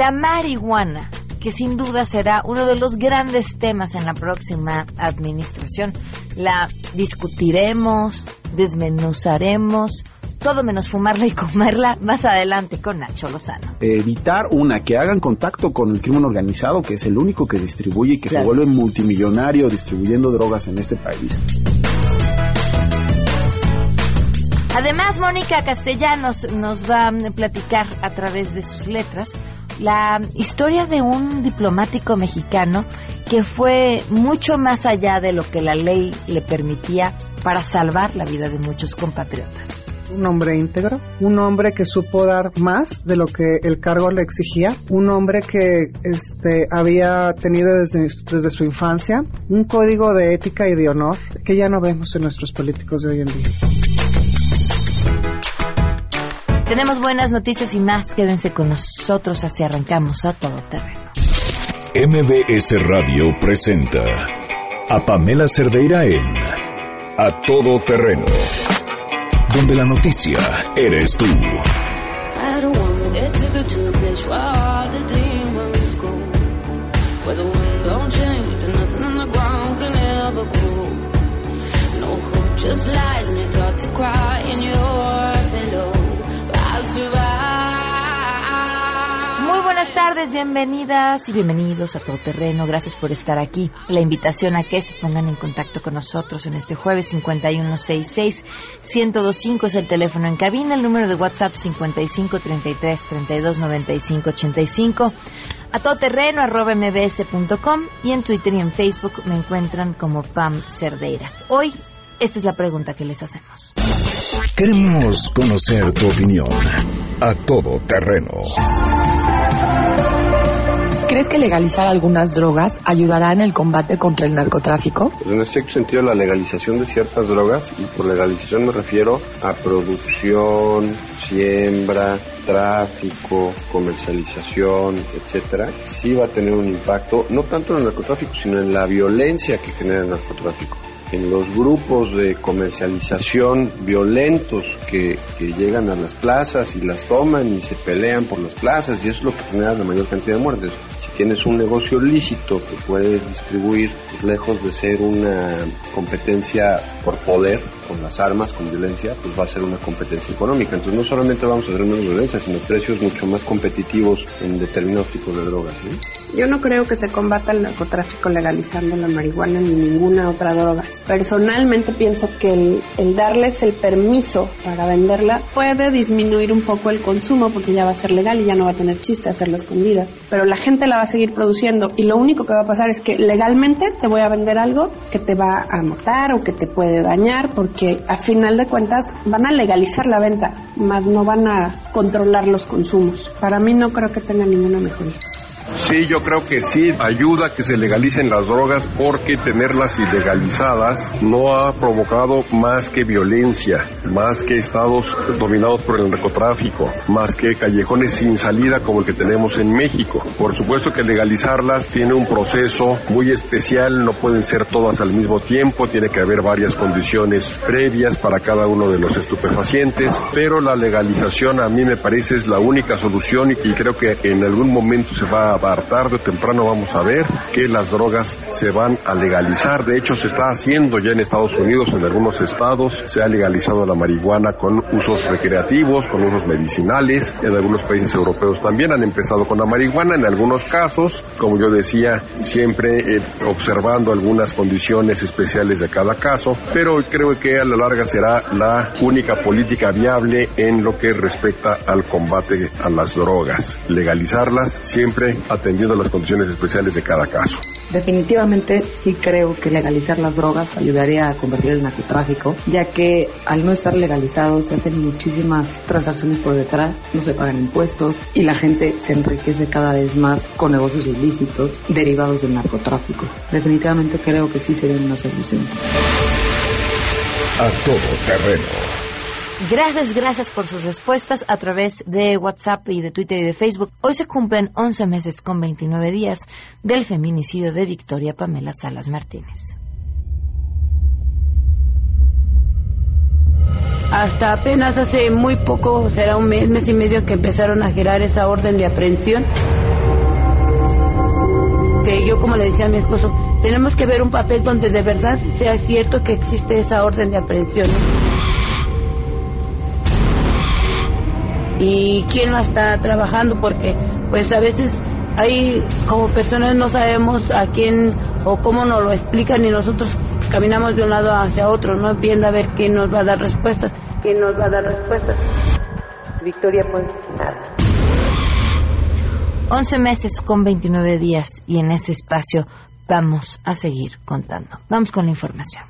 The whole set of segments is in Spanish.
La marihuana, que sin duda será uno de los grandes temas en la próxima administración. La discutiremos, desmenuzaremos, todo menos fumarla y comerla más adelante con Nacho Lozano. Evitar una, que hagan contacto con el crimen organizado, que es el único que distribuye y que Claro. se vuelve multimillonario distribuyendo drogas en este país. Además, Mónica Castellanos nos va a platicar a través de sus letras la historia de un diplomático mexicano que fue mucho más allá de lo que la ley le permitía para salvar la vida de muchos compatriotas. Un hombre íntegro, un hombre que supo dar más de lo que el cargo le exigía, un hombre que este, había tenido desde, desde su infancia un código de ética y de honor que ya no vemos en nuestros políticos de hoy en día. Tenemos buenas noticias y más. Quédense con nosotros así arrancamos a todo terreno. MBS Radio presenta a Pamela Cerdeira en A Todo Terreno, donde la noticia eres tú. I don't wanna get to the tardes, bienvenidas y bienvenidos a Todo Terreno. Gracias por estar aquí. La invitación a que se pongan en contacto con nosotros en este jueves 5166-1025 es el teléfono en cabina, el número de WhatsApp 5533-329585. A todoterreno arroba mbs.com y en Twitter y en Facebook me encuentran como Pam Cerdeira. Hoy, esta es la pregunta que les hacemos. Queremos conocer tu opinión. A Todo Terreno. ¿Crees que legalizar algunas drogas ayudará en el combate contra el narcotráfico? En este sentido, la legalización de ciertas drogas, y por legalización me refiero a producción, siembra, tráfico, comercialización, etcétera, sí va a tener un impacto, no tanto en el narcotráfico, sino en la violencia que genera el narcotráfico. En los grupos de comercialización violentos que, que llegan a las plazas y las toman y se pelean por las plazas, y eso es lo que genera la mayor cantidad de muertes tienes un negocio lícito que puedes distribuir, pues, lejos de ser una competencia por poder, con las armas, con violencia, pues va a ser una competencia económica. Entonces no solamente vamos a tener menos violencia, sino precios mucho más competitivos en determinados tipos de drogas. ¿no? Yo no creo que se combata el narcotráfico legalizando la marihuana ni ninguna otra droga. Personalmente pienso que el, darles el permiso para venderla puede disminuir un poco el consumo porque ya va a ser legal y ya no va a tener chiste hacerlo escondidas. Pero la gente la va a seguir produciendo y lo único que va a pasar es que legalmente te voy a vender algo que te va a matar o que te puede dañar porque a final de cuentas van a legalizar la venta, más no van a controlar los consumos. Para mí no creo que tenga ninguna mejoría. Sí, yo creo que sí ayuda a que se legalicen las drogas porque tenerlas ilegalizadas no ha provocado más que violencia, más que estados dominados por el narcotráfico, más que callejones sin salida como el que tenemos en México. Por supuesto que legalizarlas tiene un proceso muy especial, no pueden ser todas al mismo tiempo, tiene que haber varias condiciones previas para cada uno de los estupefacientes, pero la legalización a mí me parece es la única solución y creo que en algún momento se va a dar tarde o temprano vamos a ver que las drogas se van a legalizar. De hecho, se está haciendo ya en Estados Unidos, en algunos estados, se ha legalizado la marihuana con usos recreativos, con usos medicinales. En algunos países europeos también han empezado con la marihuana, en algunos casos, como yo decía, siempre eh, observando algunas condiciones especiales de cada caso, pero creo que a la larga será la única política viable en lo que respecta al combate a las drogas. Legalizarlas siempre atendiendo a las condiciones especiales de cada caso. Definitivamente sí creo que legalizar las drogas ayudaría a convertir el narcotráfico, ya que al no estar legalizados se hacen muchísimas transacciones por detrás, no se pagan impuestos y la gente se enriquece cada vez más con negocios ilícitos derivados del narcotráfico. Definitivamente creo que sí sería una solución. A Todo Terreno. Gracias, gracias por sus respuestas a través de WhatsApp y de Twitter y de Facebook. Hoy se cumplen 11 meses con 29 días del feminicidio de Victoria Pamela Salas Martínez. Hasta apenas hace muy poco, será un mes, mes y medio que empezaron a girar esa orden de aprehensión. que yo como le decía a mi esposo, tenemos que ver un papel donde de verdad sea cierto que existe esa orden de aprehensión. Y quién la está trabajando porque pues a veces hay como personas no sabemos a quién o cómo nos lo explican y nosotros caminamos de un lado hacia otro, no viendo a ver quién nos va a dar respuestas, quién nos va a dar respuestas. Victoria pues nada. 11 meses con 29 días y en este espacio vamos a seguir contando. Vamos con la información.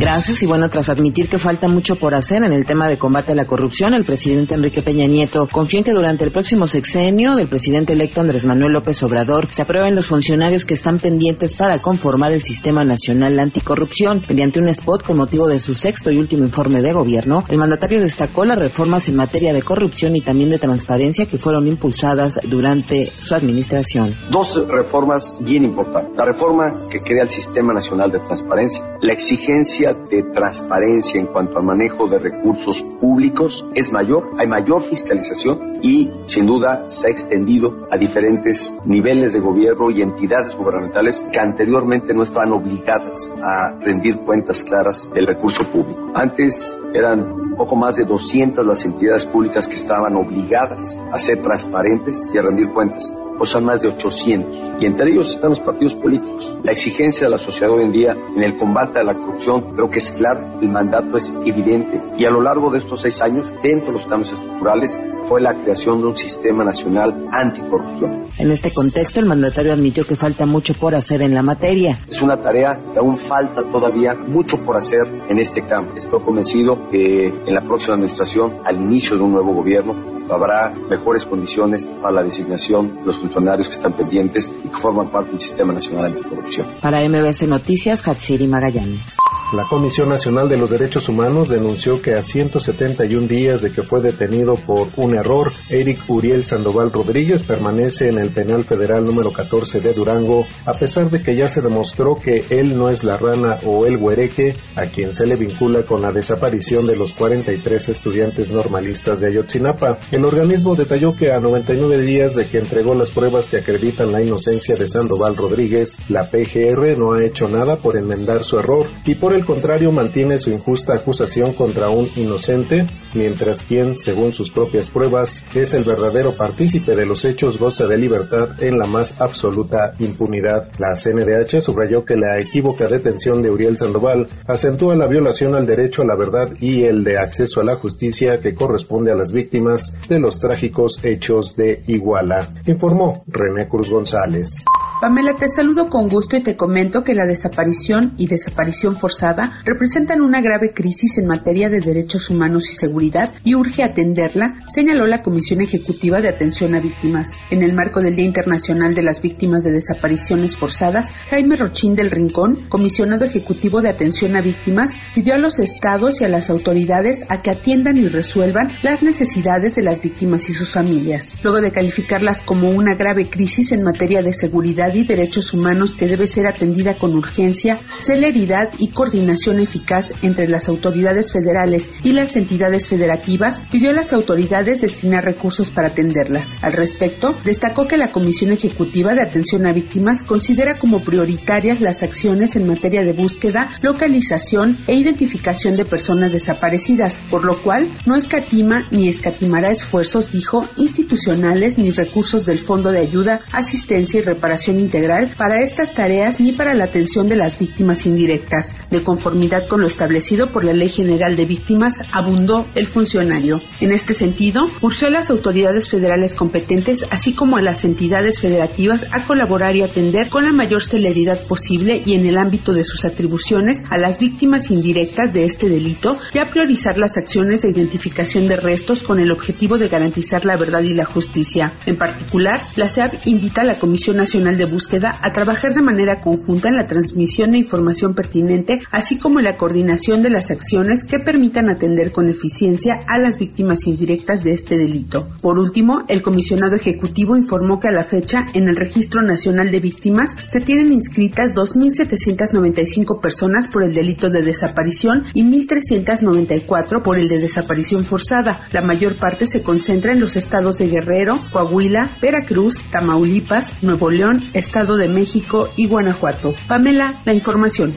Gracias y bueno, tras admitir que falta mucho por hacer en el tema de combate a la corrupción, el presidente Enrique Peña Nieto confía en que durante el próximo sexenio del presidente electo Andrés Manuel López Obrador se aprueben los funcionarios que están pendientes para conformar el Sistema Nacional Anticorrupción. Mediante un spot con motivo de su sexto y último informe de gobierno, el mandatario destacó las reformas en materia de corrupción y también de transparencia que fueron impulsadas durante su administración. Dos reformas bien importantes. La reforma que crea el Sistema Nacional de Transparencia, la exigencia de transparencia en cuanto al manejo de recursos públicos es mayor, hay mayor fiscalización y sin duda se ha extendido a diferentes niveles de gobierno y entidades gubernamentales que anteriormente no estaban obligadas a rendir cuentas claras del recurso público. Antes eran poco más de 200 las entidades públicas que estaban obligadas a ser transparentes y a rendir cuentas pues son más de 800. Y entre ellos están los partidos políticos. La exigencia de la sociedad hoy en día en el combate a la corrupción creo que es claro, el mandato es evidente. Y a lo largo de estos seis años, dentro de los cambios estructurales, fue la creación de un sistema nacional anticorrupción. En este contexto, el mandatario admitió que falta mucho por hacer en la materia. Es una tarea que aún falta todavía mucho por hacer en este campo. Estoy convencido que en la próxima administración, al inicio de un nuevo gobierno, habrá mejores condiciones para la designación de los funcionarios que están pendientes y que forman parte del Sistema Nacional Anticorrupción. Para MBS Noticias, Hatsiri Magallanes. La Comisión Nacional de los Derechos Humanos denunció que a 171 días de que fue detenido por un error, Eric Uriel Sandoval Rodríguez permanece en el penal federal número 14 de Durango, a pesar de que ya se demostró que él no es la rana o el huereque a quien se le vincula con la desaparición de los 43 estudiantes normalistas de Ayotzinapa. El organismo detalló que a 99 días de que entregó las pruebas que acreditan la inocencia de Sandoval Rodríguez, la PGR no ha hecho nada por enmendar su error y por el contrario mantiene su injusta acusación contra un inocente, mientras quien, según sus propias pruebas, es el verdadero partícipe de los hechos goza de libertad en la más absoluta impunidad. La CNDH subrayó que la equívoca detención de Uriel Sandoval acentúa la violación al derecho a la verdad y el de acceso a la justicia que corresponde a las víctimas de los trágicos hechos de Iguala, informó René Cruz González. Pamela, te saludo con gusto y te comento que la desaparición y desaparición forzada representan una grave crisis en materia de derechos humanos y seguridad y urge atenderla, señaló la Comisión Ejecutiva de Atención a Víctimas. En el marco del Día Internacional de las Víctimas de Desapariciones Forzadas, Jaime Rochín del Rincón, comisionado ejecutivo de Atención a Víctimas, pidió a los estados y a las autoridades a que atiendan y resuelvan las necesidades de las víctimas y sus familias. Luego de calificarlas como una grave crisis en materia de seguridad y derechos humanos que debe ser atendida con urgencia, celeridad y coordinación eficaz entre las autoridades federales y las entidades federativas, pidió a las autoridades destinar recursos para atenderlas. Al respecto, destacó que la Comisión Ejecutiva de Atención a Víctimas considera como prioritarias las acciones en materia de búsqueda, localización e identificación de personas desaparecidas, por lo cual no escatima ni escatimará esfuerzos, dijo, institucionales ni recursos del Fondo de Ayuda, Asistencia y Reparación Integral para estas tareas ni para la atención de las víctimas indirectas. De conformidad con lo establecido por la Ley General de Víctimas, abundó el funcionario. En este sentido, urgió a las autoridades federales competentes, así como a las entidades federativas, a colaborar y atender con la mayor celeridad posible y en el ámbito de sus atribuciones a las víctimas indirectas de este delito y a priorizar las acciones de identificación de restos con el objetivo de garantizar la verdad y la justicia. En particular, la SEAB invita a la Comisión Nacional de búsqueda a trabajar de manera conjunta en la transmisión de información pertinente, así como en la coordinación de las acciones que permitan atender con eficiencia a las víctimas indirectas de este delito. Por último, el comisionado ejecutivo informó que a la fecha, en el Registro Nacional de Víctimas, se tienen inscritas 2.795 personas por el delito de desaparición y 1.394 por el de desaparición forzada. La mayor parte se concentra en los estados de Guerrero, Coahuila, Veracruz, Tamaulipas, Nuevo León, Estado de México y Guanajuato. Pamela, la información.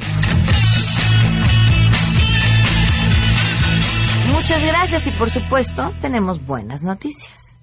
Muchas gracias y por supuesto tenemos buenas noticias.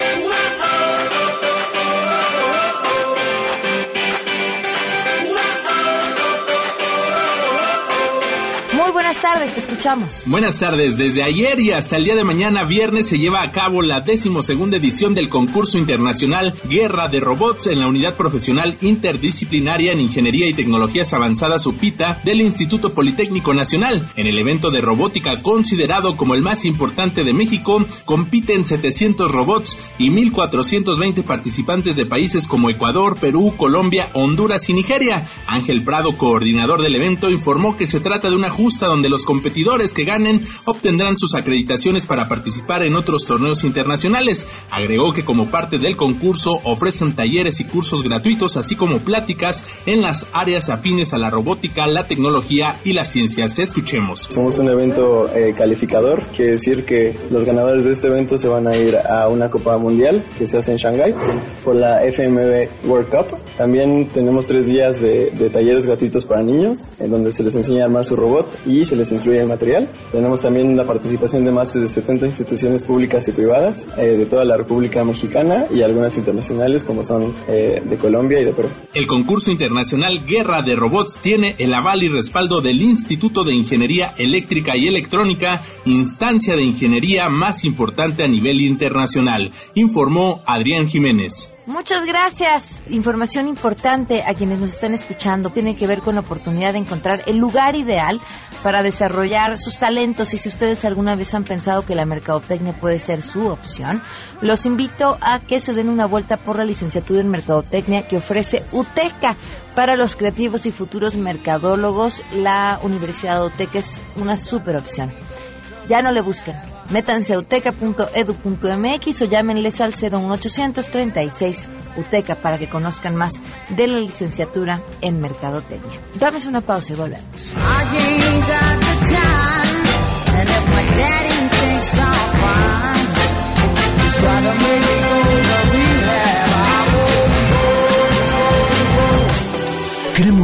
Muy buenas tardes, te escuchamos. Buenas tardes. Desde ayer y hasta el día de mañana, viernes, se lleva a cabo la decimosegunda edición del concurso internacional Guerra de Robots en la Unidad Profesional Interdisciplinaria en Ingeniería y Tecnologías Avanzadas UPITA del Instituto Politécnico Nacional. En el evento de robótica considerado como el más importante de México, compiten 700 robots y 1.420 participantes de países como Ecuador, Perú, Colombia, Honduras y Nigeria. Ángel Prado, coordinador del evento, informó que se trata de una justa donde los competidores que ganen obtendrán sus acreditaciones para participar en otros torneos internacionales. Agregó que como parte del concurso ofrecen talleres y cursos gratuitos, así como pláticas en las áreas afines a la robótica, la tecnología y las ciencias. Escuchemos. Somos un evento eh, calificador, quiere decir que los ganadores de este evento se van a ir a una Copa Mundial que se hace en Shanghái por la FMB World Cup. También tenemos tres días de, de talleres gratuitos para niños, en donde se les enseña a armar su robot y se les incluye el material. Tenemos también la participación de más de 70 instituciones públicas y privadas eh, de toda la República Mexicana y algunas internacionales como son eh, de Colombia y de Perú. El concurso internacional Guerra de Robots tiene el aval y respaldo del Instituto de Ingeniería Eléctrica y Electrónica, instancia de ingeniería más importante a nivel internacional, informó Adrián Jiménez. Muchas gracias. Información importante a quienes nos están escuchando. Tiene que ver con la oportunidad de encontrar el lugar ideal para desarrollar sus talentos. Y si ustedes alguna vez han pensado que la mercadotecnia puede ser su opción, los invito a que se den una vuelta por la licenciatura en mercadotecnia que ofrece UTECA. Para los creativos y futuros mercadólogos, la Universidad de UTECA es una super opción. Ya no le busquen. Métanse a uteca.edu.mx o llámenles al 01836 UTECA para que conozcan más de la licenciatura en Mercadotecnia. Dame una pausa y volvemos.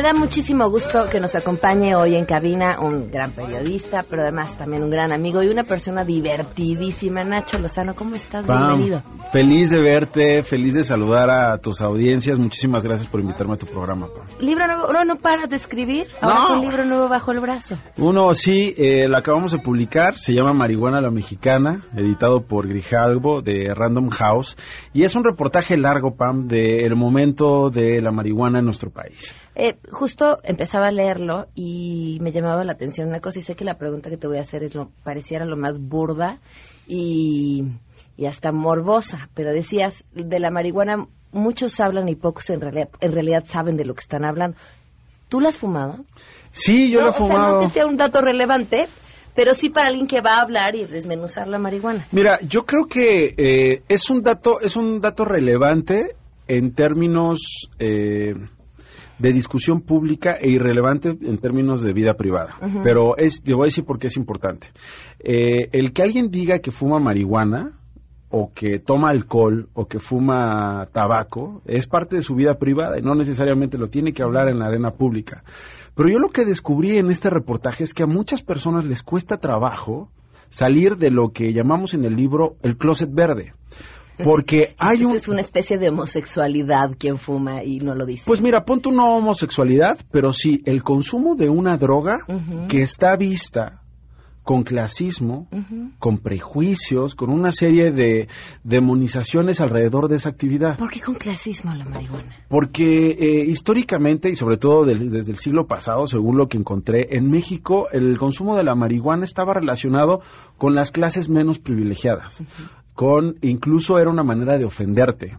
Me da muchísimo gusto que nos acompañe hoy en cabina un gran periodista, pero además también un gran amigo y una persona divertidísima. Nacho Lozano, ¿cómo estás? Pam, Bienvenido. Feliz de verte, feliz de saludar a tus audiencias. Muchísimas gracias por invitarme a tu programa. Pam. ¿Libro nuevo? ¿No, no paras de escribir? Ahora No. con libro nuevo bajo el brazo. Uno sí, eh, lo acabamos de publicar, se llama Marihuana la Mexicana, editado por Grijalvo de Random House, y es un reportaje largo, Pam, del momento de la marihuana en nuestro país. Eh, justo empezaba a leerlo y me llamaba la atención una cosa y sé que la pregunta que te voy a hacer es lo pareciera lo más burda y, y hasta morbosa, pero decías de la marihuana muchos hablan y pocos en realidad, en realidad saben de lo que están hablando. ¿Tú la has fumado? Sí, yo No, lo he o sea, fumado. no que sea un dato relevante, pero sí para alguien que va a hablar y desmenuzar la marihuana. Mira, yo creo que eh, es un dato, es un dato relevante en términos eh, de discusión pública e irrelevante en términos de vida privada. Pero es, te voy a decir por qué es importante. Eh, el que alguien diga que fuma marihuana o que toma alcohol o que fuma tabaco es parte de su vida privada y no necesariamente lo tiene que hablar en la arena pública. Pero yo lo que descubrí en este reportaje es que a muchas personas les cuesta trabajo salir de lo que llamamos en el libro el closet verde. Porque hay un... Es una especie de homosexualidad quien fuma y no lo dice. Pues mira, ponte una homosexualidad, pero sí, el consumo de una droga que está vista con clasismo, con prejuicios, con una serie de demonizaciones alrededor de esa actividad. ¿Por qué con clasismo la marihuana? Porque eh, históricamente, y sobre todo del- desde el siglo pasado, según lo que encontré, en México el consumo de la marihuana estaba relacionado con las clases menos privilegiadas. Con, incluso era una manera de ofenderte,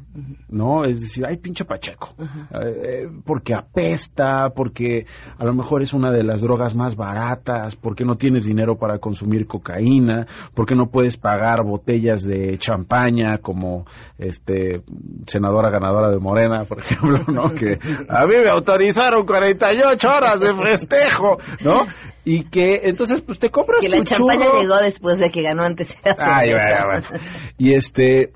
¿no? Es decir, ay, pinche Pacheco. Eh, eh, porque apesta, porque a lo mejor es una de las drogas más baratas, porque no tienes dinero para consumir cocaína, porque no puedes pagar botellas de champaña como este senadora ganadora de Morena, por ejemplo, ¿no? Que a mí me autorizaron 48 horas de festejo, ¿no? Y que entonces pues te compras Que la champaña churro. llegó después de que ganó antes. Ay, bueno, bueno. Y este,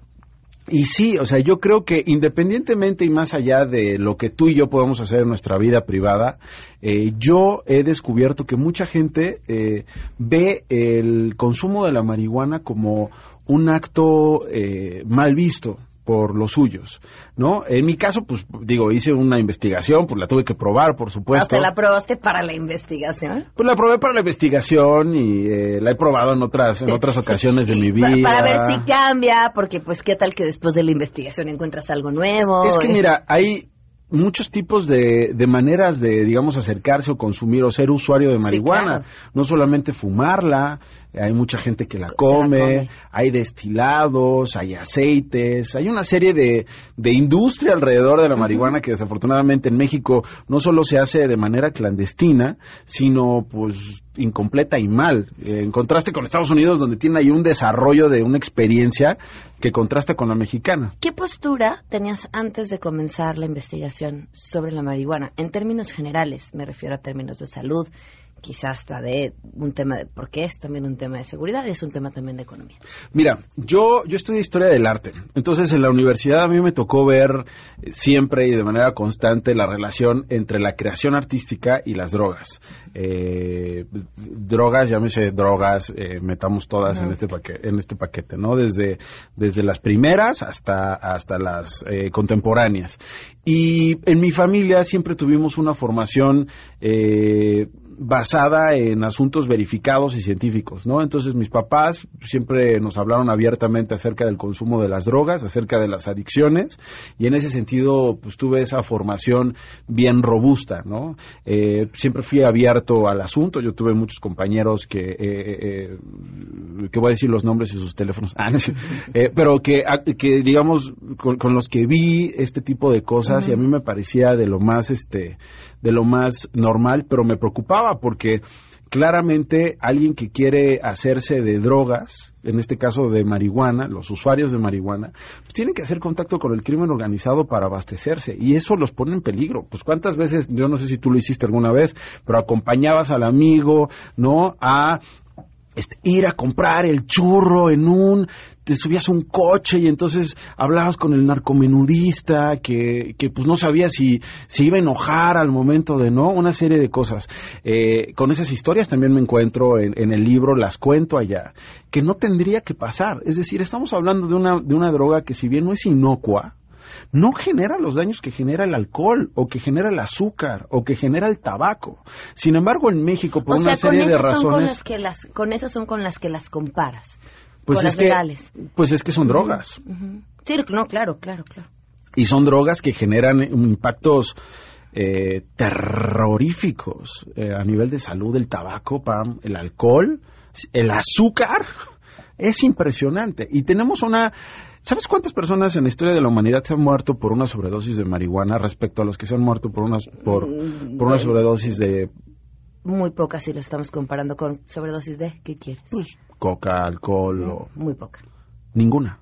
y sí, o sea, yo creo que independientemente y más allá de lo que tú y yo podemos hacer en nuestra vida privada, eh, yo he descubierto que mucha gente eh, ve el consumo de la marihuana como un acto eh, mal visto por los suyos, ¿no? En mi caso, pues digo, hice una investigación, pues la tuve que probar, por O supuesto. sea, la probaste para la investigación. Pues la probé para la investigación y eh, la he probado en otras en otras ocasiones de mi vida. Pa- Para ver si cambia, porque pues qué tal que después de la investigación encuentras algo nuevo. Es que Eh, mira, hay muchos tipos de, de maneras de, digamos, acercarse o consumir o ser usuario de marihuana. claro. No solamente fumarla, hay mucha gente que la come, come. hay destilados, hay aceites, hay una serie de, de industria alrededor de la marihuana que desafortunadamente en México no solo se hace de manera clandestina, sino pues incompleta y mal. Eh, en contraste con Estados Unidos, donde tiene ahí un desarrollo de una experiencia que contrasta con la mexicana. ¿Qué postura tenías antes de comenzar la investigación sobre la marihuana? En términos generales, me refiero a términos de salud, quizás hasta de un tema de, porque es también un tema de seguridad y es un tema también de economía. Mira, yo, yo estudié historia del arte. Entonces, en la universidad a mí me tocó ver eh, siempre y de manera constante la relación entre la creación artística y las drogas. Eh, drogas, llámese drogas, eh, metamos todas en este paquete, en este paquete, ¿no? Desde, desde las primeras hasta, hasta las eh, contemporáneas. Y en mi familia siempre tuvimos una formación eh, basada en asuntos verificados y científicos, ¿no? Entonces mis papás siempre nos hablaron abiertamente acerca del consumo de las drogas, acerca de las adicciones, y en ese sentido, pues tuve esa formación bien robusta, ¿no? Eh, siempre fui abierto al asunto, yo tuve muchos compañeros que, eh, eh, que voy a decir los nombres y sus teléfonos, Ah, no. Eh, pero que, a- que digamos, con, con los que vi este tipo de cosas, y a mí me parecía de lo más, este, de lo más normal, pero me preocupaba porque claramente alguien que quiere hacerse de drogas, en este caso de marihuana, los usuarios de marihuana, pues tienen que hacer contacto con el crimen organizado para abastecerse y eso los pone en peligro. Pues cuántas veces, yo no sé si tú lo hiciste alguna vez, pero acompañabas al amigo, ¿no? A este, ir a comprar el churro en un, te subías a un coche y entonces hablabas con el narcomenudista que, que pues no sabía si se iba a enojar al momento de no, una serie de cosas. Eh, con esas historias también me encuentro en, en el libro, las cuento allá, que no tendría que pasar. Es decir, estamos hablando de una, de una droga que si bien no es inocua, no genera los daños que genera el alcohol o que genera el azúcar o que genera el tabaco. Sin embargo, en México, por o una sea, serie de son con razones, las que las, con esas son con las que las comparas. Pues es que, pues es que son drogas. Sí, no, claro, claro, claro. y son drogas que generan impactos eh, terroríficos eh, a nivel de salud, el tabaco, Pam, el alcohol, el azúcar, es impresionante. Y tenemos una... ¿Sabes cuántas personas en la historia de la humanidad se han muerto por una sobredosis de marihuana respecto a los que se han muerto por, unas, por, por una sobredosis de Muy pocas si lo estamos comparando con sobredosis de, ¿qué quieres? coca, alcohol o... Muy poca. Ninguna.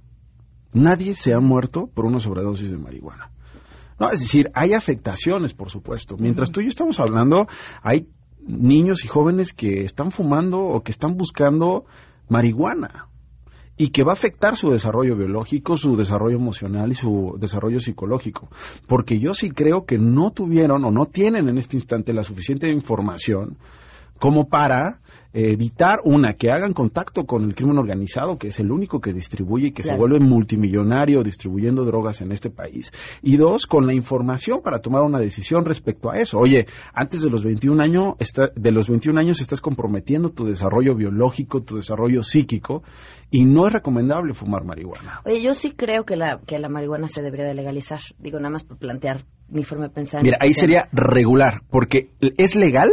Nadie se ha muerto por una sobredosis de marihuana. No, es decir, hay afectaciones, por supuesto. Mientras tú y yo estamos hablando, hay niños y jóvenes que están fumando o que están buscando marihuana y que va a afectar su desarrollo biológico, su desarrollo emocional y su desarrollo psicológico. Porque yo sí creo que no tuvieron o no tienen en este instante la suficiente información como para evitar una que hagan contacto con el crimen organizado que es el único que distribuye y que se vuelve multimillonario distribuyendo drogas en este país. Y dos con la información para tomar una decisión respecto a eso. Oye antes de los 21 años está- de los 21 años estás comprometiendo tu desarrollo biológico tu desarrollo psíquico y no es recomendable fumar marihuana. Oye, yo sí creo que la, que la marihuana se debería de legalizar. Digo, nada más por plantear mi forma de pensar. en Mira, este ahí sería regular, porque es legal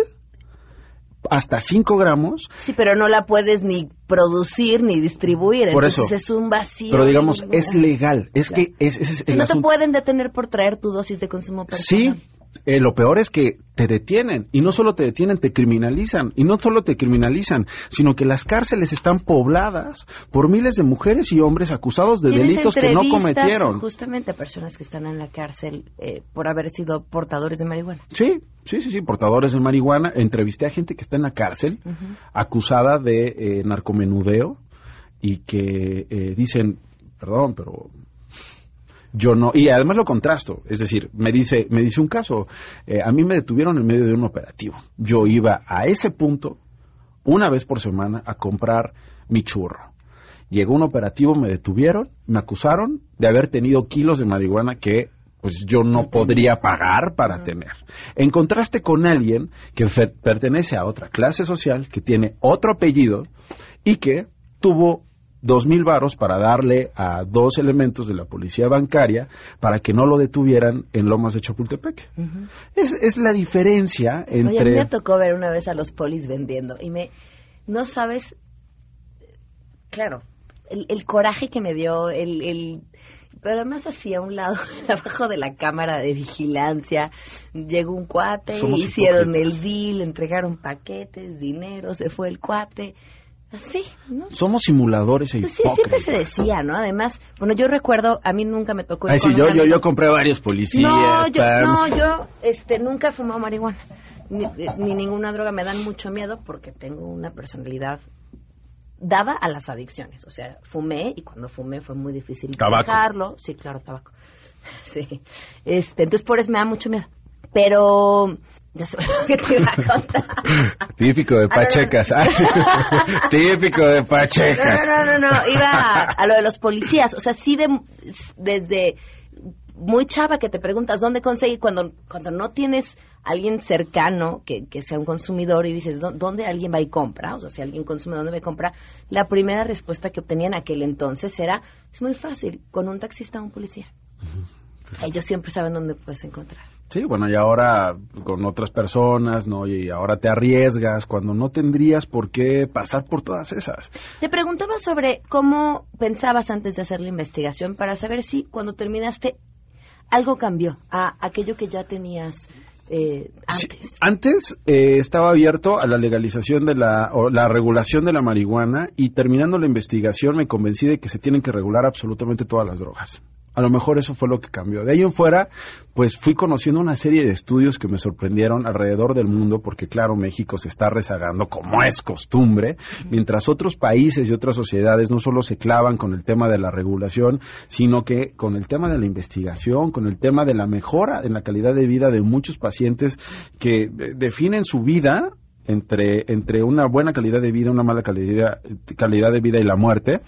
hasta 5 gramos, Sí, pero no la puedes ni producir ni distribuir. Por entonces eso. es un vacío. pero digamos, es legal. Es que es, ese es Si el no te asunto. pueden detener por traer tu dosis de consumo personal. Sí, eh, lo peor es que te detienen y no solo te detienen, te criminalizan y no solo te criminalizan, sino que las cárceles están pobladas por miles de mujeres y hombres acusados de delitos que no cometieron. Justamente a personas que están en la cárcel eh, por haber sido portadores de marihuana. Sí, sí, sí, sí, portadores de marihuana. Entrevisté a gente que está en la cárcel acusada de eh, narcomenudeo y que eh, dicen, perdón, pero yo no, y además lo contrasto, es decir, me dice, me dice un caso, eh, a mí me detuvieron en medio de un operativo. Yo iba a ese punto una vez por semana a comprar mi churro. Llegó un operativo, me detuvieron, me acusaron de haber tenido kilos de marihuana que pues yo no podría pagar para tener. En contraste con alguien que pertenece a otra clase social, que tiene otro apellido y que tuvo dos mil varos para darle a dos elementos de la policía bancaria para que no lo detuvieran en Lomas de Chapultepec. Es, es la diferencia Oye, a mí entre... me tocó ver una vez a los polis vendiendo y me, no sabes, claro, el, el coraje que me dio, el, el, pero además así a un lado, abajo de la cámara de vigilancia, llegó un cuate, Somos hicieron hipócritas. el deal, entregaron paquetes, dinero, se fue el cuate, así, ¿no? Somos simuladores e Pues sí, siempre se decía, ¿no? Además, bueno, yo recuerdo, a mí nunca me tocó ir Ay, sí, yo, yo, yo compré varios policías. No, yo, no, yo este, nunca he fumado marihuana. Ni, ni ninguna droga. Me dan mucho miedo porque tengo una personalidad dada a las adicciones. O sea, fumé y cuando fumé fue muy difícil dejarlo. Sí, claro, tabaco. Sí. Este, entonces por eso me da mucho miedo. Pero... Ya sé lo que te iba a contar. Típico de Pachecas. Ah, sí. Típico de Pachecas. No, no, no, no, no, iba a, a lo de los policías. O sea, sí de, desde muy chava que te preguntas dónde conseguir cuando, cuando no tienes alguien cercano que, que sea un consumidor y dices ¿dó- dónde alguien va y compra, o sea, si alguien consume, ¿dónde me compra? La primera respuesta que obtenía en aquel entonces era, es muy fácil, con un taxista o un policía. Ellos siempre saben dónde puedes encontrar. Sí, bueno, y ahora con otras personas, ¿no? Y ahora te arriesgas cuando no tendrías por qué pasar por todas esas. Te preguntaba sobre cómo pensabas antes de hacer la investigación para saber si cuando terminaste algo cambió a aquello que ya tenías eh, antes. Antes eh, estaba abierto a la legalización de la, o la regulación de la marihuana y terminando la investigación me convencí de que se tienen que regular absolutamente todas las drogas. A lo mejor eso fue lo que cambió. De ahí en fuera, pues fui conociendo una serie de estudios que me sorprendieron alrededor del mundo, porque claro, México se está rezagando como es costumbre, mientras otros países y otras sociedades no solo se clavan con el tema de la regulación, sino que con el tema de la investigación, con el tema de la mejora en la calidad de vida de muchos pacientes que eh, definen su vida entre, entre una buena calidad de vida, una mala calidad, calidad de vida y la muerte,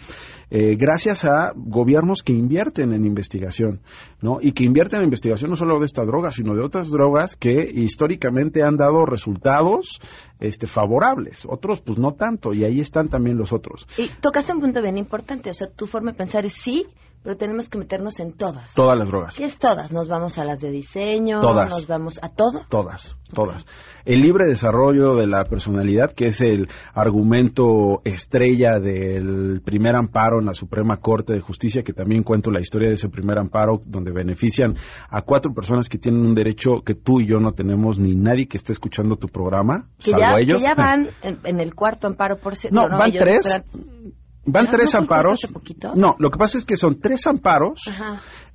eh, gracias a gobiernos que invierten en investigación, ¿no? Y que invierten en investigación no solo de esta droga, sino de otras drogas que históricamente han dado resultados este, favorables. Otros, pues no tanto, y ahí están también los otros. Y tocaste un punto bien importante, o sea, tu forma de pensar es sí, pero tenemos que meternos en todas. Todas las drogas. ¿Qué es todas? Nos vamos a las de diseño, Todas. nos vamos a todo. Todas, todas. El libre desarrollo de la personalidad, que es el argumento estrella del primer amparo en la Suprema Corte de Justicia, que también cuento la historia de ese primer amparo, donde benefician a cuatro personas que tienen un derecho que tú y yo no tenemos, ni nadie que esté escuchando tu programa, Que salvo ya, que ellos. ya van en, en el cuarto amparo por si- No, digo, van ellos tres. Van tres ¿no amparos. No, lo que pasa es que son tres amparos.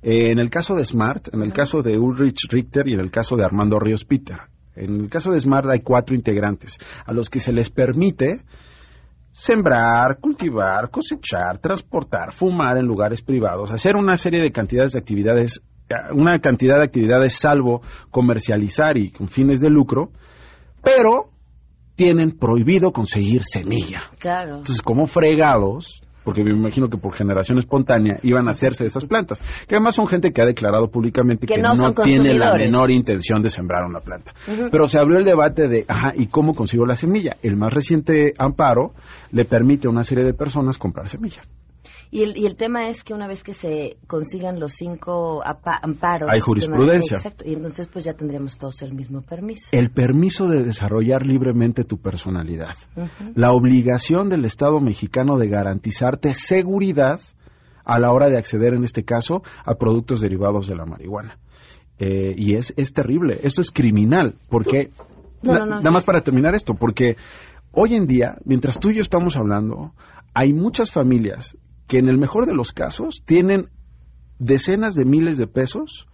Eh, en el caso de Smart, en el caso de Ulrich Richter y en el caso de Armando Ríos Peter. En el caso de Smart hay cuatro integrantes a los que se les permite sembrar, cultivar, cosechar, transportar, fumar en lugares privados, hacer una serie de cantidades de actividades, eh, una cantidad de actividades salvo comercializar y con fines de lucro, pero tienen prohibido conseguir semilla. Claro. Entonces, como fregados, porque me imagino que por generación espontánea iban a hacerse esas plantas, que además son gente que ha declarado públicamente Que que, no tiene la menor intención de sembrar una planta. Pero se abrió el debate de, ajá, ¿y cómo consigo la semilla? El más reciente amparo le permite a una serie de personas comprar semilla. Y el, y el tema es que una vez que se consigan los cinco amparos... Hay de jurisprudencia. manera- exacto, y entonces pues ya tendremos todos el mismo permiso. El permiso de desarrollar libremente tu personalidad. La obligación del Estado mexicano de garantizarte seguridad a la hora de acceder, en este caso, a productos derivados de la marihuana. Eh, y es, es terrible, esto es criminal, porque, No, no, no, nada sí. más para terminar esto, porque hoy en día, mientras tú y yo estamos hablando, hay muchas familias que en el mejor de los casos tienen decenas de miles de pesos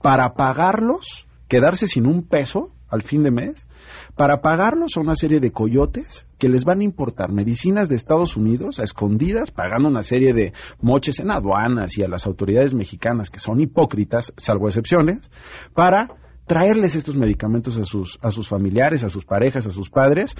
para pagarlos, quedarse sin un peso al fin de mes, para pagarlos a una serie de coyotes que les van a importar medicinas de Estados Unidos a escondidas, pagando una serie de moches en aduanas y a las autoridades mexicanas que son hipócritas, salvo excepciones, para traerles estos medicamentos a sus, a sus familiares, a sus parejas, a sus padres,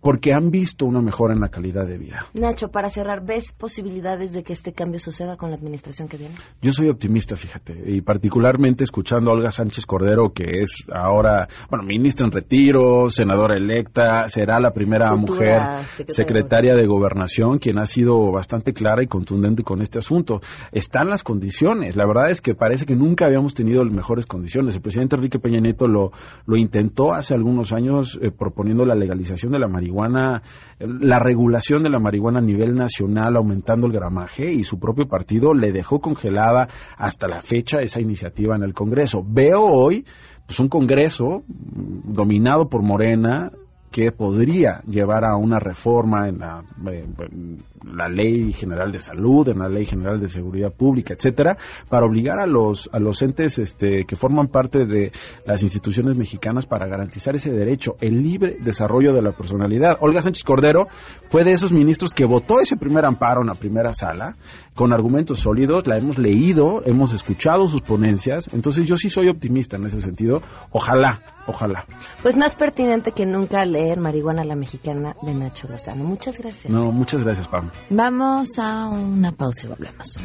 porque han visto una mejora en la calidad de vida. Nacho, para cerrar, ¿ves posibilidades de que este cambio suceda con la administración que viene? Yo soy optimista, fíjate, y particularmente escuchando a Olga Sánchez Cordero, que es ahora, bueno, ministra en retiro, senadora electa, será la primera mujer secretaria secretaria de Gobernación, quien ha sido bastante clara y contundente con este asunto. Están las condiciones, la verdad es que parece que nunca habíamos tenido mejores condiciones. El presidente Enrique Peña Nieto lo, lo intentó hace algunos años eh, proponiendo la legalización de la marihuana, eh, la regulación de la marihuana a nivel nacional, aumentando el gramaje, y su propio partido le dejó congelada hasta la fecha esa iniciativa en el Congreso. Veo hoy pues un Congreso mm, dominado por Morena que podría llevar a una reforma en la, eh, en la ley general de salud, en la ley general de seguridad pública, etcétera, para obligar a los a los entes este, que forman parte de las instituciones mexicanas para garantizar ese derecho, el libre desarrollo de la personalidad. Olga Sánchez Cordero fue de esos ministros que votó ese primer amparo en la primera sala con argumentos sólidos, la hemos leído, hemos escuchado sus ponencias, entonces yo sí soy optimista en ese sentido. Ojalá, ojalá. Pues más pertinente que nunca leer Marihuana la Mexicana de Nacho Lozano. Muchas gracias. No, muchas gracias, Pam. Vamos a una pausa y volvemos.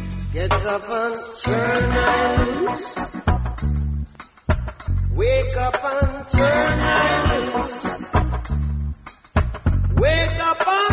Wake up and turn I loose. Wake up and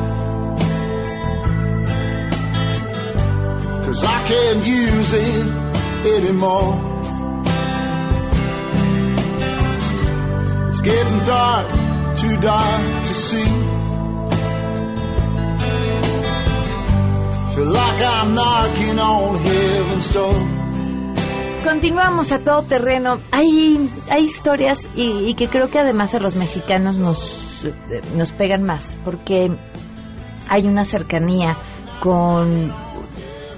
Cause I can't use it anymore. It's getting dark, too dark to see. Feel like I'm knocking on heaven's door. Continuamos a todo terreno. Hay, hay historias y, y que creo que además a los mexicanos nos, eh, nos pegan más porque hay una cercanía con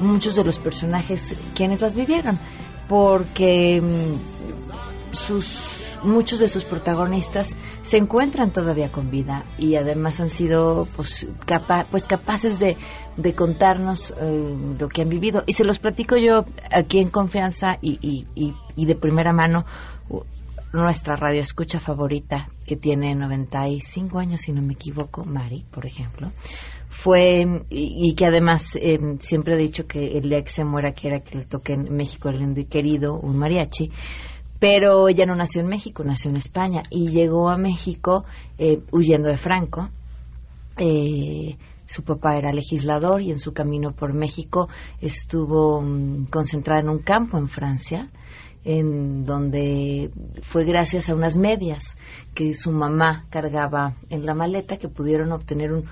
muchos de los personajes quienes las vivieron porque mm, sus muchos de sus protagonistas se encuentran todavía con vida y además han sido pues, capa- pues capaces de, de contarnos eh, lo que han vivido. Y se los platico yo aquí en confianza y, y, y, y de primera mano nuestra radio escucha favorita, que tiene 95 años, si no me equivoco, Mari, por ejemplo, fue, y, que además eh, siempre he dicho que el día que se muera quiera que le toque en México el lindo y querido un mariachi, pero ella no nació en México, nació en España y llegó a México eh, huyendo de Franco. Eh, su papá era legislador y en su camino por México estuvo mm, concentrada en un campo en Francia, en donde fue gracias a unas medias que su mamá cargaba en la maleta que pudieron obtener un,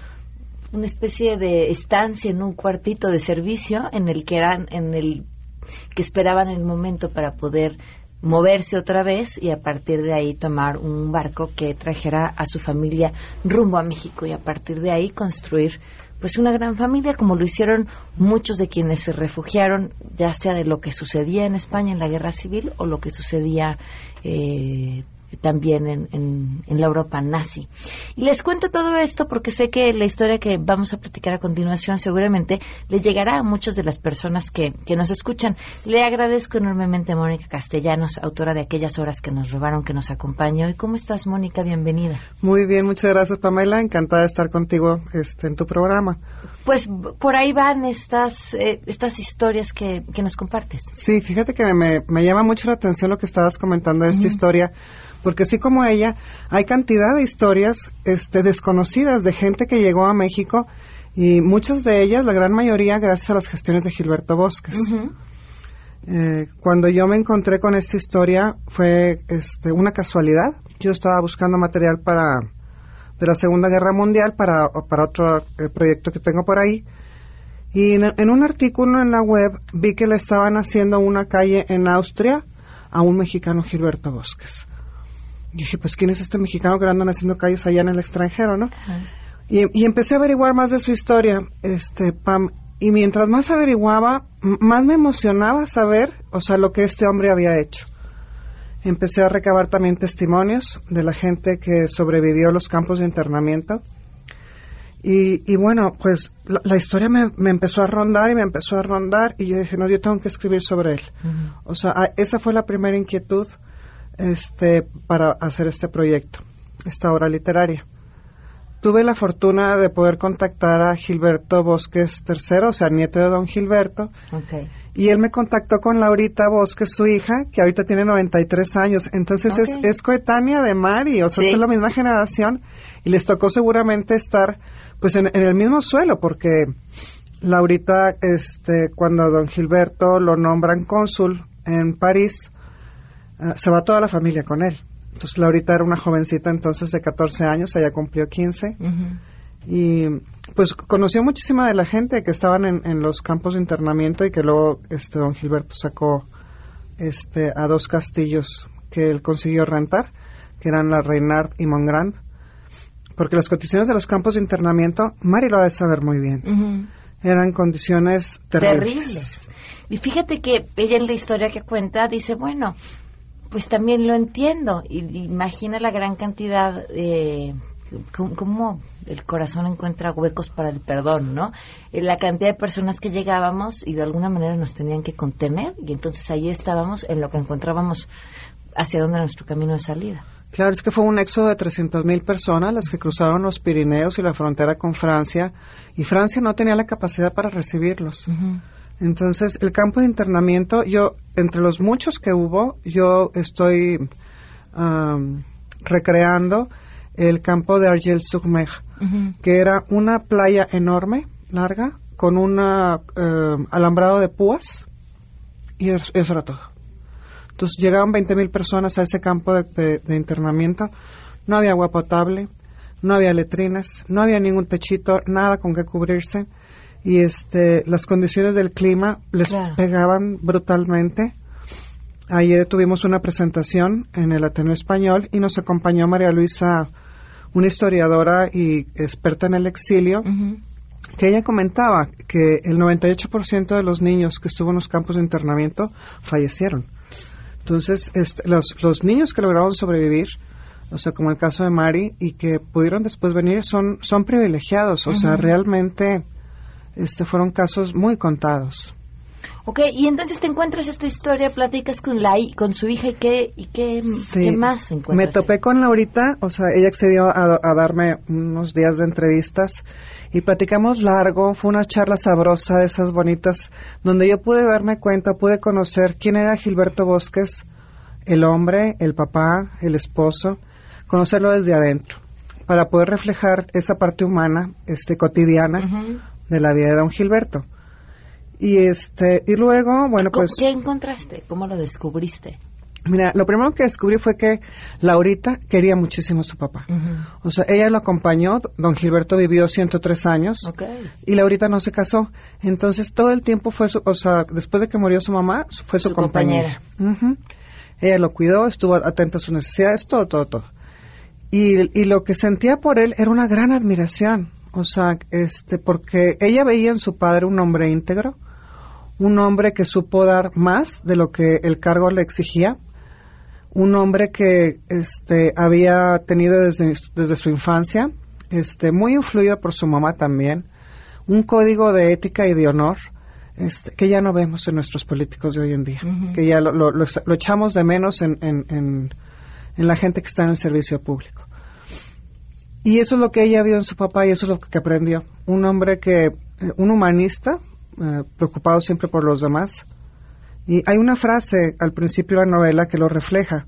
una especie de estancia en un cuartito de servicio en el que eran en el que esperaban el momento para poder moverse otra vez y a partir de ahí tomar un barco que trajera a su familia rumbo a México y a partir de ahí construir pues una gran familia como lo hicieron muchos de quienes se refugiaron ya sea de lo que sucedía en España en la guerra civil o lo que sucedía eh, también en, en, en, la Europa nazi. Y les cuento todo esto porque sé que la historia que vamos a platicar a continuación seguramente le llegará a muchas de las personas que, que nos escuchan. Le agradezco enormemente a Mónica Castellanos, autora de aquellas horas que nos robaron, que nos acompañó. ¿Y cómo estás, Mónica? Bienvenida. Muy bien, muchas gracias, Pamela. Encantada de estar contigo este, en tu programa. Pues por ahí van estas, eh, estas historias que, que, nos compartes. Sí, fíjate que me, me, llama mucho la atención lo que estabas comentando de esta uh -huh. historia porque así como ella, hay cantidad de historias este, desconocidas de gente que llegó a México y muchas de ellas, la gran mayoría, gracias a las gestiones de Gilberto Bosques. Uh -huh. eh, cuando yo me encontré con esta historia fue este, una casualidad. Yo estaba buscando material para de la Segunda Guerra Mundial para, para otro eh, proyecto que tengo por ahí. Y en, en, un artículo en la web vi que le estaban haciendo una calle en Austria a un mexicano Gilberto Bosques. Y dije, pues, ¿quién es este mexicano que andan haciendo calles allá en el extranjero, no? Y, y, empecé a averiguar más de su historia, este, Pam. Y mientras más averiguaba, más me emocionaba saber, o sea, lo que este hombre había hecho. Empecé a recabar también testimonios de la gente que sobrevivió a los campos de internamiento. Y, y bueno, pues la, la historia me, me, empezó a rondar y me empezó a rondar y yo dije, no, yo tengo que escribir sobre él. Uh -huh. O sea, esa fue la primera inquietud este, para hacer este proyecto, esta obra literaria. Tuve la fortuna de poder contactar a Gilberto Bosques III, o sea, nieto de don Gilberto. Okay. Y él me contactó con Laurita Bosques, su hija, que ahorita tiene 93 años. Entonces okay. es, es, coetánea de Mari, o sea, sí. es la misma generación. Y les tocó seguramente estar, pues, en, en el mismo suelo, porque Laurita, este, cuando don Gilberto lo nombran cónsul en París, uh, se va toda la familia con él. Entonces Laurita era una jovencita entonces de 14 años, ella cumplió 15. Uh -huh. Y pues conoció muchísima de la gente que estaban en, en, los campos de internamiento y que luego este don Gilberto sacó este a dos castillos que él consiguió rentar, que eran la Reynard y Mongrand. Porque las condiciones de los campos de internamiento, Mari lo ha de saber muy bien. Uh -huh. Eran condiciones terribles. terribles. Y fíjate que ella en la historia que cuenta dice, bueno, pues también lo entiendo. Y, imagina la gran cantidad de... cómo el corazón encuentra huecos para el perdón, ¿no? Eh, la cantidad de personas que llegábamos y de alguna manera nos tenían que contener y entonces ahí estábamos en lo que encontrábamos hacia dónde nuestro camino de salida. Claro, es que fue un éxodo de 300.000 mil personas las que cruzaron los Pirineos y la frontera con Francia y Francia no tenía la capacidad para recibirlos. Uh -huh. Entonces, el campo de internamiento, yo, entre los muchos que hubo, yo estoy um, recreando el campo de Argel-sur-Mer, uh -huh. que era una playa enorme, larga, con un uh, alambrado de púas, y eso, eso, era todo. Entonces, llegaban 20.000 personas a ese campo de, de, de internamiento, no había agua potable, no había letrinas, no había ningún techito, nada con que cubrirse y este las condiciones del clima les claro. pegaban brutalmente. Ayer tuvimos una presentación en el Ateneo Español y nos acompañó María Luisa, una historiadora y experta en el exilio, uh -huh. que ella comentaba que el 98% de los niños que estuvo en los campos de internamiento fallecieron. Entonces, este, los, los niños que lograron sobrevivir, o sea, como el caso de Mari, y que pudieron después venir, son, son privilegiados, o uh -huh. sea, realmente este, fueron casos muy contados. Ok, y entonces te encuentras esta historia, platicas con la con su hija y qué, y qué, Sí. qué más Me encuentras. topé con Laurita, o sea, ella accedió a, a darme unos días de entrevistas y platicamos largo, fue una charla sabrosa, de esas bonitas, donde yo pude darme cuenta, pude conocer quién era Gilberto Bosques, el hombre, el papá, el esposo, conocerlo desde adentro, para poder reflejar esa parte humana, este, cotidiana de la vida de don Gilberto. Y este, y luego, bueno, ¿Cómo- pues... ¿Qué encontraste? ¿Cómo lo descubriste? Mira, lo primero que descubrí fue que Laurita quería muchísimo a su papá. O sea, ella lo acompañó, don Gilberto vivió 103 años Ok. y Laurita no se casó. Entonces todo el tiempo fue su, o sea, después de que murió su mamá, fue su, Su compañera. Ella lo cuidó, estuvo atenta a sus necesidades, todo, todo, todo. Y, y lo que sentía por él era una gran admiración. O sea, este, porque ella veía en su padre un hombre íntegro, un hombre que supo dar más de lo que el cargo le exigía, un hombre que este, había tenido desde, desde su infancia, este, muy influido por su mamá también, un código de ética y de honor este, que ya no vemos en nuestros políticos de hoy en día, que ya lo, lo- lo- lo echamos de menos en, en- en- en la gente que está en el servicio público. Y eso es lo que ella vio en su papá y eso es lo que aprendió. Un hombre que, eh, un humanista, eh, preocupado siempre por los demás. Y hay una frase al principio de la novela que lo refleja,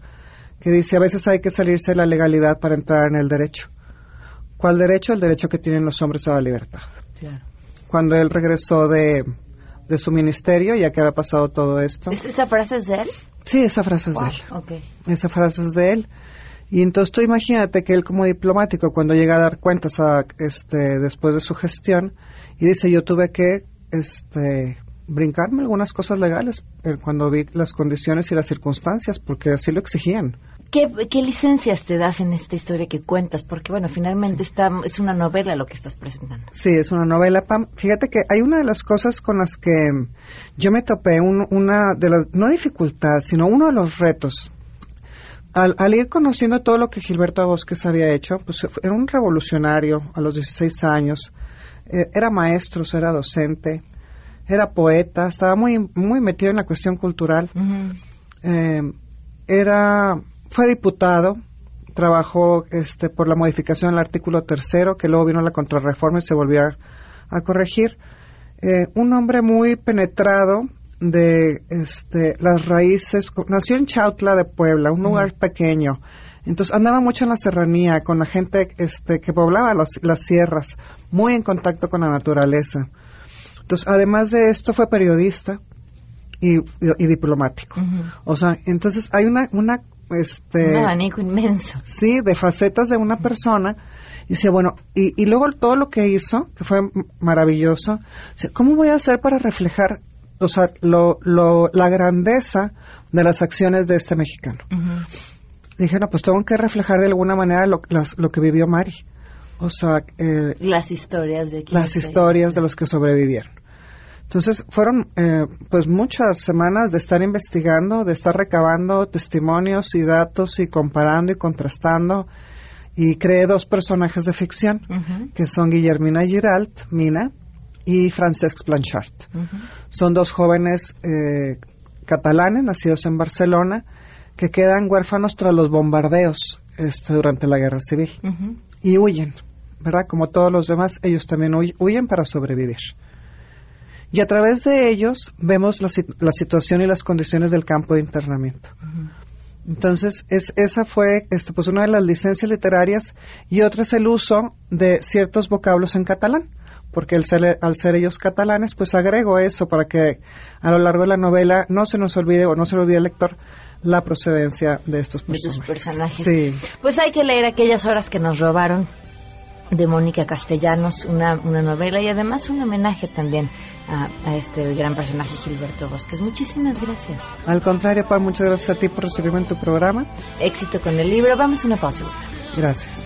que dice, a veces hay que salirse de la legalidad para entrar en el derecho. ¿Cuál derecho? El derecho que tienen los hombres a la libertad. Cuando él regresó de, de su ministerio, ya que había pasado todo esto. ¿Es- ¿Esa frase es de él? Sí, esa frase es Wow, de él. ok. Esa frase es de él. Y entonces tú imagínate que él como diplomático, cuando llega a dar cuentas a, este, después de su gestión, y dice, yo tuve que este, brincarme algunas cosas legales eh, cuando vi las condiciones y las circunstancias, porque así lo exigían. ¿Qué, ¿Qué licencias te das en esta historia que cuentas? Porque, bueno, finalmente está, es una novela lo que estás presentando. Sí, es una novela, Pam. Fíjate que hay una de las cosas con las que yo me topé, un- una de las, no dificultad, sino uno de los retos. Al, al ir conociendo todo lo que Gilberto Bosques había hecho, pues era un revolucionario a los 16 años, eh, era maestro, era docente, era poeta, estaba muy, muy metido en la cuestión cultural. Eh, era, fue diputado, trabajó este, por la modificación del artículo tercero, que luego vino la contrarreforma y se volvió a, a corregir. Eh, un hombre muy penetrado de este, las raíces, nació en Chautla de Puebla, un lugar pequeño. Entonces andaba mucho en la serranía con la gente este, que poblaba las, las sierras, muy en contacto con la naturaleza. Entonces, además de esto, fue periodista y, y- y diplomático. O sea, entonces hay una, una, este, Un abanico inmenso. sí, de facetas de una persona. Y decía, bueno, y, y luego todo lo que hizo, que fue maravilloso, decía, ¿cómo voy a hacer para reflejar, o sea, lo, lo, la grandeza de las acciones de este mexicano? Dije, no, pues tengo que reflejar de alguna manera lo, que vivió Mari. O sea, eh, Las historias de quienes las se- historias de los que sobrevivieron. Entonces fueron eh, pues muchas semanas de estar investigando, de estar recabando testimonios y datos y comparando y contrastando y creé dos personajes de ficción que son Guillermina Giralt, Mina, y Francesc Blanchard. Son dos jóvenes eh, catalanes nacidos en Barcelona que quedan huérfanos tras los bombardeos este, durante la guerra civil y huyen, ¿verdad? Como todos los demás, ellos también huy- huyen para sobrevivir. Y a través de ellos vemos la situación y las condiciones del campo de internamiento. Entonces, es, esa fue este, pues una de las licencias literarias y otra es el uso de ciertos vocablos en catalán, porque al ser, al ser ellos catalanes, pues agrego eso para que a lo largo de la novela no se nos olvide o no se le olvide al lector la procedencia de estos de tus personajes. personajes. Sí. Pues hay que leer aquellas horas que nos robaron de Mónica Castellanos, una, una novela y además un homenaje también a, a este gran personaje Gilberto Bosques. Muchísimas gracias. Al contrario, Pam, muchas gracias a ti por recibirme en tu programa. Éxito con el libro. Vamos a una pausa. Gracias.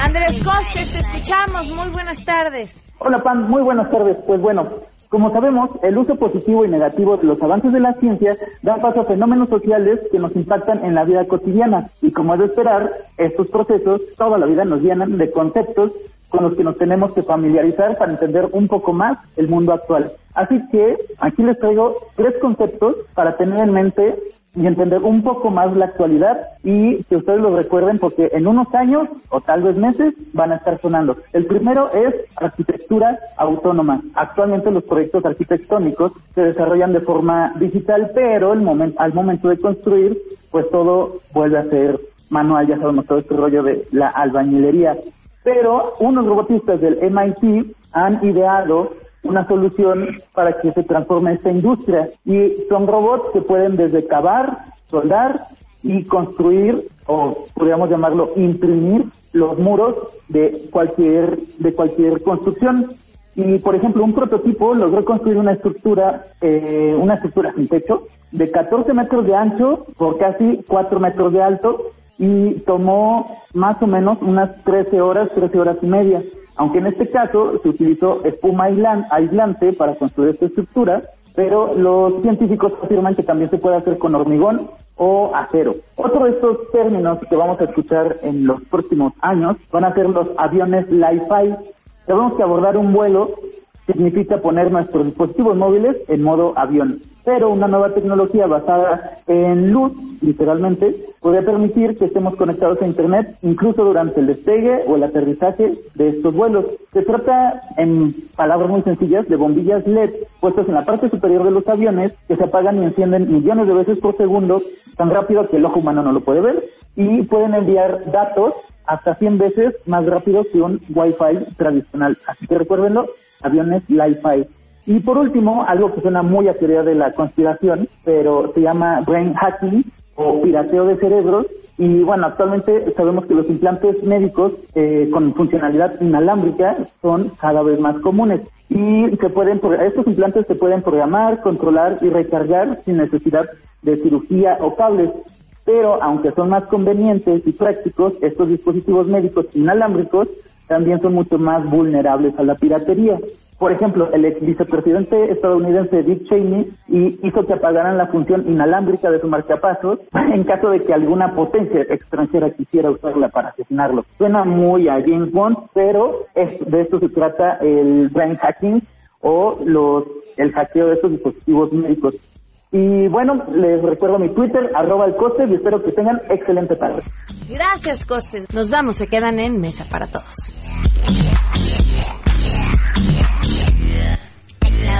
Andrés Costes, te escuchamos. Muy buenas tardes. Hola Pam, muy buenas tardes. Pues bueno, como sabemos, el uso positivo y negativo de los avances de la ciencia da paso a fenómenos sociales que nos impactan en la vida cotidiana y como es de esperar, estos procesos toda la vida nos llenan de conceptos con los que nos tenemos que familiarizar para entender un poco más el mundo actual. Así que aquí les traigo tres conceptos para tener en mente y entender un poco más la actualidad y que ustedes lo recuerden porque en unos años o tal vez meses van a estar sonando. El primero es arquitectura autónoma. Actualmente los proyectos arquitectónicos se desarrollan de forma digital, pero el momento, al momento de construir, pues todo vuelve a ser manual, ya sabemos todo este rollo de la albañilería. Pero unos robotistas del MIT han ideado una solución para que se transforme esta industria. Y son robots que pueden desde cavar, soldar y construir, o podríamos llamarlo imprimir, los muros de cualquier, de cualquier construcción. Y, por ejemplo, un prototipo logró construir una estructura, eh, una estructura sin techo, de 14 metros de ancho por casi 4 metros de alto, y tomó más o menos unas 13 horas, 13 horas y media aunque en este caso se utilizó espuma aislante para construir esta estructura, pero los científicos afirman que también se puede hacer con hormigón o acero. Otro de estos términos que vamos a escuchar en los próximos años van a ser los aviones Li-Fi. Sabemos que abordar un vuelo significa poner nuestros dispositivos móviles en modo avión. Pero una nueva tecnología basada en luz, literalmente, podría permitir que estemos conectados a Internet incluso durante el despegue o el aterrizaje de estos vuelos. Se trata, en palabras muy sencillas, de bombillas LED puestas en la parte superior de los aviones que se apagan y encienden millones de veces por segundo, tan rápido que el ojo humano no lo puede ver, y pueden enviar datos hasta 100 veces más rápido que un Wi-Fi tradicional. Así que recuérdenlo, aviones Li-Fi. Y por último, algo que suena muy a teoría de la conspiración, pero se llama brain hacking o pirateo de cerebros. Y bueno, actualmente sabemos que los implantes médicos eh, con funcionalidad inalámbrica son cada vez más comunes. Y se pueden, estos implantes se pueden programar, controlar y recargar sin necesidad de cirugía o cables. Pero aunque son más convenientes y prácticos, estos dispositivos médicos inalámbricos también son mucho más vulnerables a la piratería. Por ejemplo, el ex vicepresidente estadounidense Dick Cheney hizo que apagaran la función inalámbrica de su marcapasos en caso de que alguna potencia extranjera quisiera usarla para asesinarlo. Suena muy a James Bond, pero de esto se trata el brain hacking o los, el hackeo de estos dispositivos médicos. Y bueno, les recuerdo mi Twitter, arroba el coste, y espero que tengan excelente tarde. Gracias, Costes. Nos vamos, se quedan en Mesa para Todos.